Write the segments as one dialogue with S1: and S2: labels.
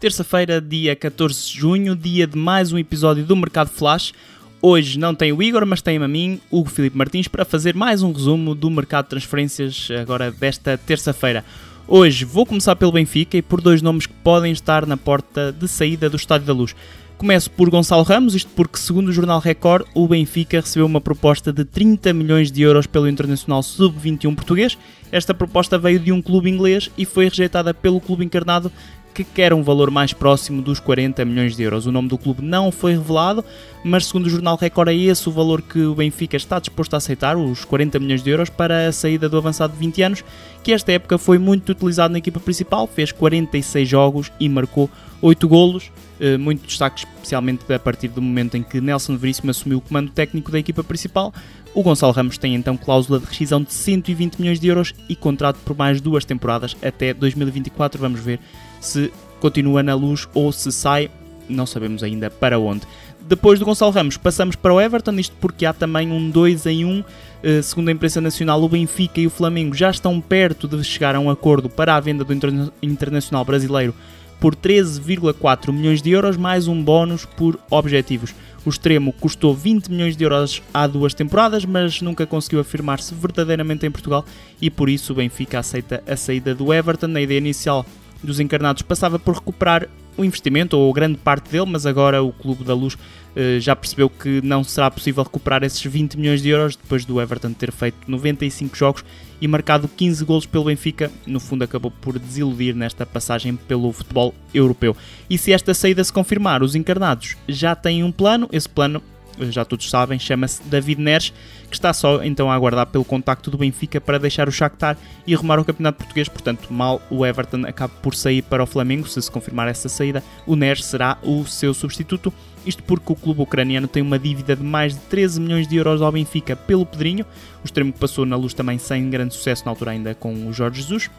S1: Terça-feira, dia 14 de junho, dia de mais um episódio do Mercado Flash. Hoje não tem o Igor, mas tem a mim, Hugo Filipe Martins, para fazer mais um resumo do mercado de transferências agora desta terça-feira. Hoje vou começar pelo Benfica e por dois nomes que podem estar na porta de saída do Estádio da Luz. Começo por Gonçalo Ramos, isto porque, segundo o jornal Record, o Benfica recebeu uma proposta de 30 milhões de euros pelo Internacional Sub-21 português. Esta proposta veio de um clube inglês e foi rejeitada pelo clube encarnado, que quer um valor mais próximo dos 40 milhões de euros. O nome do clube não foi revelado, mas segundo o jornal Record é esse o valor que o Benfica está disposto a aceitar, os 40 milhões de euros, para a saída do avançado de 20 anos, que esta época foi muito utilizado na equipa principal, fez 46 jogos e marcou 8 golos, eh, muito destaque especialmente a partir do momento em que Nelson Veríssimo assumiu o comando técnico da equipa principal. O Gonçalo Ramos tem então cláusula de rescisão de 120 milhões de euros e contrato por mais duas temporadas até 2024. Vamos ver se continua na luz ou se sai, não sabemos ainda para onde. Depois do Gonçalo Ramos, passamos para o Everton, isto porque há também um 2 em 1. Uh, segundo a imprensa nacional, o Benfica e o Flamengo já estão perto de chegar a um acordo para a venda do interna Internacional Brasileiro por 13,4 milhões de euros, mais um bónus por objetivos. O extremo custou 20 milhões de euros há duas temporadas, mas nunca conseguiu afirmar-se verdadeiramente em Portugal e por isso o Benfica aceita a saída do Everton. A ideia inicial dos encarnados passava por recuperar o investimento, ou grande parte dele, mas agora o Clube da Luz eh, já percebeu que não será possível recuperar esses 20 milhões de euros depois do Everton ter feito 95 jogos e marcado 15 golos pelo Benfica. No fundo, acabou por desiludir nesta passagem pelo futebol europeu. E se esta saída se confirmar, os encarnados já têm um plano, esse plano já todos sabem, chama-se David Neres, que está só então a aguardar pelo contacto do Benfica para deixar o Shakhtar e arrumar o Campeonato Português. Portanto, mal o Everton acabe por sair para o Flamengo, se se confirmar essa saída, o Neres será o seu substituto. Isto porque o clube ucraniano tem uma dívida de mais de 13 milhões de euros ao Benfica pelo Pedrinho, o extremo que passou na luz também sem grande sucesso na altura ainda com o Jorge Jesus.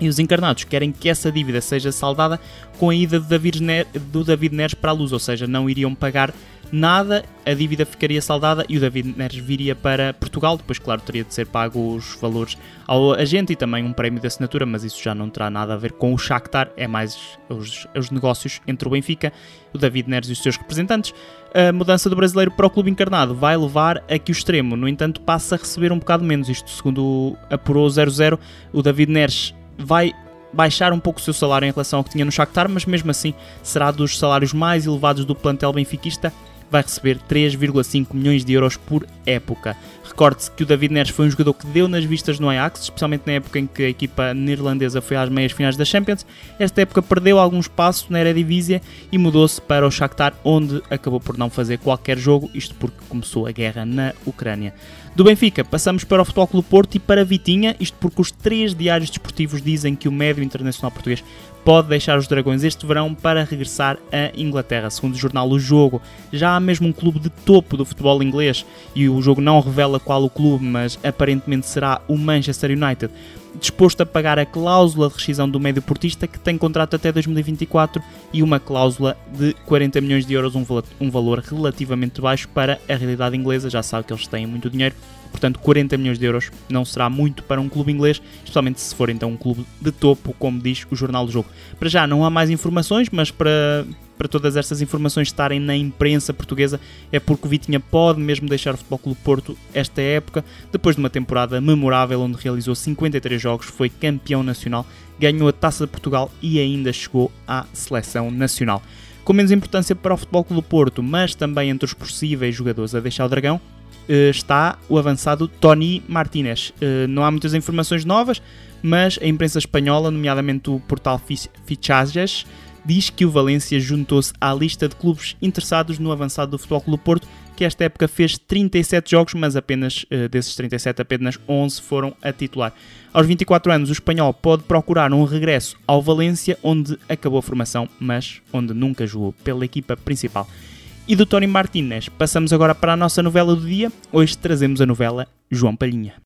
S1: E os encarnados querem que essa dívida seja saldada com a ida do David Neres para a luz, ou seja, não iriam pagar nada, a dívida ficaria saldada e o David Neres viria para Portugal. Depois, claro, teria de ser pago os valores ao agente e também um prémio de assinatura, mas isso já não terá nada a ver com o Shakhtar, é mais os, os negócios entre o Benfica, o David Neres e os seus representantes. A mudança do brasileiro para o clube encarnado vai levar a que o extremo, no entanto, passe a receber um bocado menos. Isto, segundo apurou 00, o David Neres vai baixar um pouco o seu salário em relação ao que tinha no Shakhtar, mas mesmo assim será dos salários mais elevados do plantel benfiquista vai receber 3,5 milhões de euros por época. Recorde-se que o David Neres foi um jogador que deu nas vistas no Ajax, especialmente na época em que a equipa neerlandesa foi às meias finais da Champions. Esta época perdeu algum espaço na Eredivisie e mudou-se para o Shakhtar, onde acabou por não fazer qualquer jogo, isto porque começou a guerra na Ucrânia. Do Benfica, passamos para o Futebol Clube Porto e para Vitinha, isto porque os três diários desportivos dizem que o médio internacional português pode deixar os Dragões este verão para regressar à Inglaterra. Segundo o jornal O Jogo, já há mesmo um clube de topo do futebol inglês e o jogo não revela qual o clube, mas aparentemente será o Manchester United, disposto a pagar a cláusula de rescisão do médio portista que tem contrato até 2024 e uma cláusula de 40 milhões de euros, um valor relativamente baixo para a realidade inglesa. Já sabe que eles têm muito dinheiro Portanto, 40 milhões de euros não será muito para um clube inglês, especialmente se for então um clube de topo, como diz o jornal do jogo. Para já não há mais informações, mas para, para todas estas informações estarem na imprensa portuguesa é porque o Vitinha pode mesmo deixar o Futebol Clube Porto esta época, depois de uma temporada memorável onde realizou 53 jogos, foi campeão nacional, ganhou a Taça de Portugal e ainda chegou à seleção nacional. Com menos importância para o Futebol Clube Porto, mas também entre os possíveis jogadores a deixar o Dragão, está o avançado Tony Martinez. Eh, não há muitas informações novas, mas a imprensa espanhola, nomeadamente o portal Fichajes, diz que o Valência juntou-se à lista de clubes interessados no avançado do Futebol Clube Porto, que esta época fez 37 jogos, mas apenas uh, desses 37, apenas 11 foram a titular. Aos 24 anos, o espanhol pode procurar um regresso ao Valência, onde acabou a formação, mas onde nunca jogou pela equipa principal e do Tony Martinez. Passamos agora para a nossa novela do dia. Hoje trazemos a novela João Palhinha.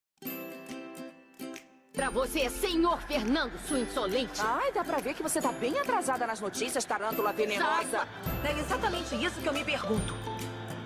S2: Pra você, senhor Fernando, sua insolente.
S3: Ai, dá pra ver que você tá bem atrasada nas notícias, tarântula venenosa.
S4: É exatamente isso que eu me pergunto.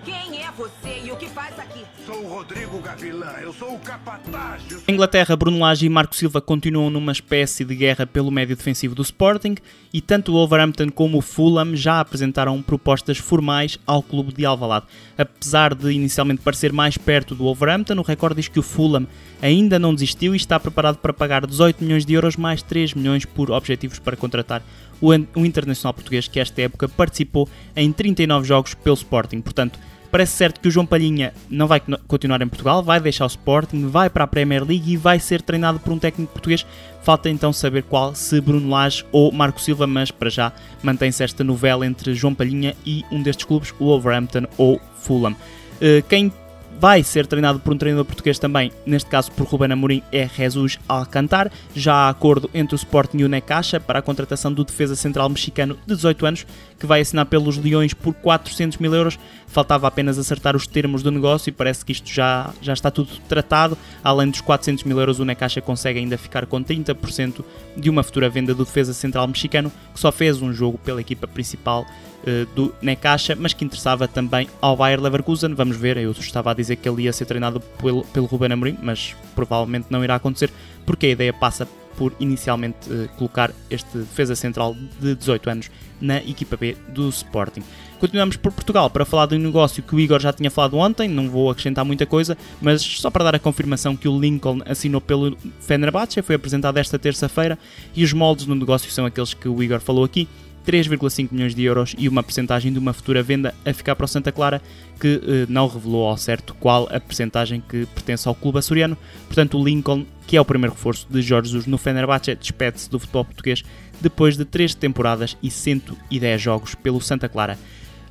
S3: Quem é você e o que faz aqui?
S4: Sou o Rodrigo Gavilã, eu sou o capataz.
S1: Inglaterra, Bruno Lage e Marco Silva continuam numa espécie de guerra pelo médio defensivo do Sporting e tanto o Wolverhampton como o Fulham já apresentaram propostas formais ao clube de Alvalade. Apesar de inicialmente parecer mais perto do Wolverhampton, o recorde diz que o Fulham ainda não desistiu e está preparado para pagar 18 milhões de euros mais 3 milhões por objetivos para contratar o, o internacional português que esta época participou em 39 jogos pelo Sporting. Portanto, Parece certo que o João Palhinha não vai con- continuar em Portugal, vai deixar o Sporting, vai para a Premier League e vai ser treinado por um técnico português. Falta então saber qual, se Bruno Lage ou Marco Silva, mas para já mantém-se esta novela entre João Palhinha e um destes clubes, o Wolverhampton ou Fulham. Eh, Quem vai ser treinado por um treinador português também, neste caso por Ruben Amorim, é Jesus Alcantar. Já há acordo entre o Sporting e o Necaxa para a contratação do defesa central mexicano de 18 anos, que vai assinar pelos Leões por 400 mil euros. Faltava apenas acertar os termos do negócio e parece que isto já, já está tudo tratado. Além dos 400 mil euros, o Necaxa consegue ainda ficar com 30% de uma futura venda do defesa central mexicano, que só fez um jogo pela equipa principal eh, do Necaxa, mas que interessava também ao Bayer Leverkusen. Vamos ver, eu estava a dizer que ele ia ser treinado pelo, pelo Ruben Amorim, mas provavelmente não irá acontecer, porque a ideia passa por inicialmente eh, colocar este defesa central de 18 anos na equipa B do Sporting. Continuamos por Portugal para falar de um negócio que o Igor já tinha falado ontem, não vou acrescentar muita coisa, mas só para dar a confirmação que o Lincoln assinou pelo Fenerbahçe, foi apresentado esta terça-feira, e os moldes no negócio são aqueles que o Igor falou aqui, 3,5 milhões de euros e uma percentagem de uma futura venda a ficar para o Santa Clara, que eh, não revelou ao certo qual a percentagem que pertence ao clube açoriano. Portanto, o Lincoln, que é o primeiro reforço de Jorge Jesus no Fenerbahçe, despede-se do futebol português depois de 3 temporadas e 110 jogos pelo Santa Clara.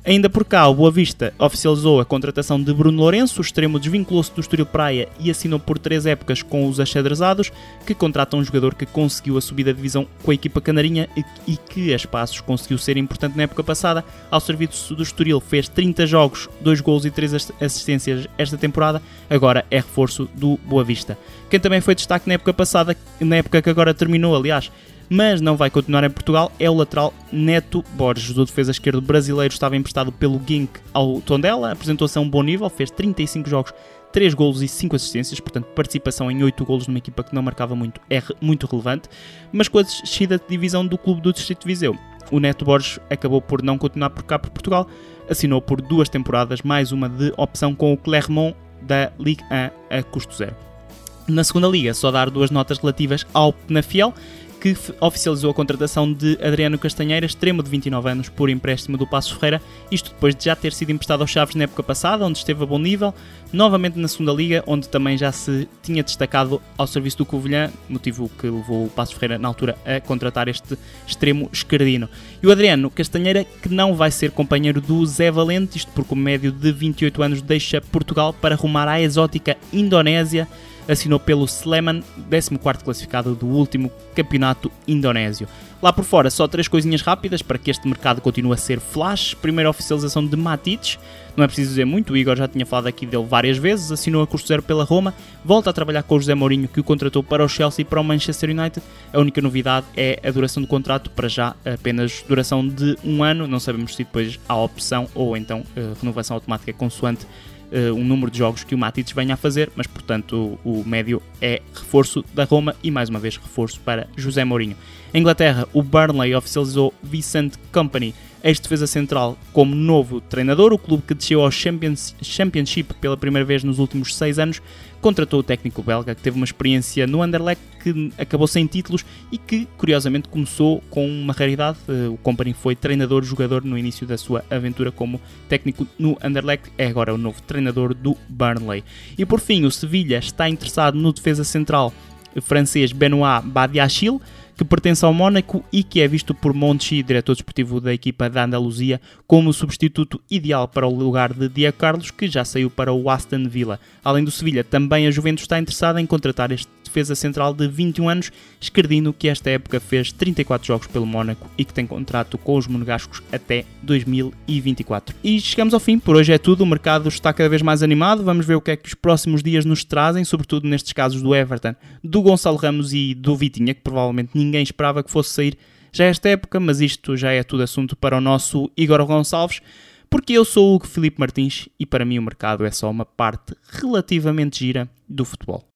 S1: Ainda por cá, o Boa Vista oficializou a contratação de Bruno Lourenço, o extremo desvinculou-se do Estoril Praia e assinou por três épocas com os achadrezados, que contratam um jogador que conseguiu a subida de divisão com a equipa canarinha e- que a espaços conseguiu ser importante na época passada. Ao serviço do Estoril fez 30 jogos, 2 gols e 3 assistências esta temporada, agora é reforço do Boa Vista. Quem também foi destaque na época passada, na época que agora terminou, aliás, mas não vai continuar em Portugal, é o lateral Neto Borges. O defesa esquerdo brasileiro estava emprestado pelo Gink ao Tondela, apresentou-se a um bom nível, fez 35 jogos, 3 golos e 5 assistências, portanto participação em 8 golos numa equipa que não marcava muito é muito relevante, mas com a descida de divisão do clube do Distrito de Viseu. O Neto Borges acabou por não continuar por cá por Portugal, assinou por duas temporadas, mais uma de opção com o Clermont da Ligue 1 a custo zero. Na segunda liga, só dar duas notas relativas ao Penafiel, que oficializou a contratação de Adriano Castanheira, extremo de 29 anos, por empréstimo do Passo Ferreira, isto depois de já ter sido emprestado aos Chaves na época passada, onde esteve a bom nível, novamente na segunda liga, onde também já se tinha destacado ao serviço do Covilhã, motivo que levou o Passo Ferreira na altura a contratar este extremo esquerdino. E o Adriano Castanheira, que não vai ser companheiro do Zé Valente, isto porque o médio de 28 anos deixa Portugal para rumar à exótica Indonésia, assinou pelo Sleman, 14 classificado do último campeonato indonésio. Lá por fora, só três coisinhas rápidas para que este mercado continue a ser flash. Primeira oficialização de Matites, não é preciso dizer muito, o Igor já tinha falado aqui dele várias vezes, assinou a custo zero pela Roma, volta a trabalhar com o José Mourinho que o contratou para o Chelsea e para o Manchester United. A única novidade é a duração do contrato, para já apenas duração de um ano, não sabemos se depois há opção ou então eh, renovação automática consoante uh, um número de jogos que o Matites venha a fazer, mas portanto o, o médio é reforço da Roma e mais uma vez reforço para José Mourinho. Em Inglaterra, o Burnley oficializou Vicent Company, ex-defesa central, como novo treinador. O clube que desceu ao Champions, Championship pela primeira vez nos últimos seis anos contratou o técnico belga que teve uma experiência no Anderlecht que acabou sem títulos e que curiosamente começou com uma raridade. Uh, O Company foi treinador-jogador no início da sua aventura como técnico no Anderlecht, é agora o novo treinador do Burnley. E por fim, o Sevilha está interessado no defesa central francês Benoit Badiachil, que pertence ao Mónaco e que é visto por Monchi, diretor desportivo da equipa da Andaluzia, como o substituto ideal para o lugar de Diego Carlos, que já saiu para o Aston Villa. Além do Sevilha, também a Juventus está interessada em contratar este defesa central de 21 anos, esquerdino que esta época fez 34 jogos pelo Mónaco e que tem contrato com os monegascos até 2024. E chegamos ao fim, por hoje é tudo, o mercado está cada vez mais animado, vamos ver o que é que os próximos dias nos trazem, sobretudo nestes casos do Everton, do Gonçalo Ramos e do Vitinha, que provavelmente ninguém esperava que fosse sair já esta época, mas isto já é tudo assunto para o nosso Igor Gonçalves. Porque eu sou o Hugo Filipe Martins e para mim o mercado é só uma parte relativamente gira do futebol.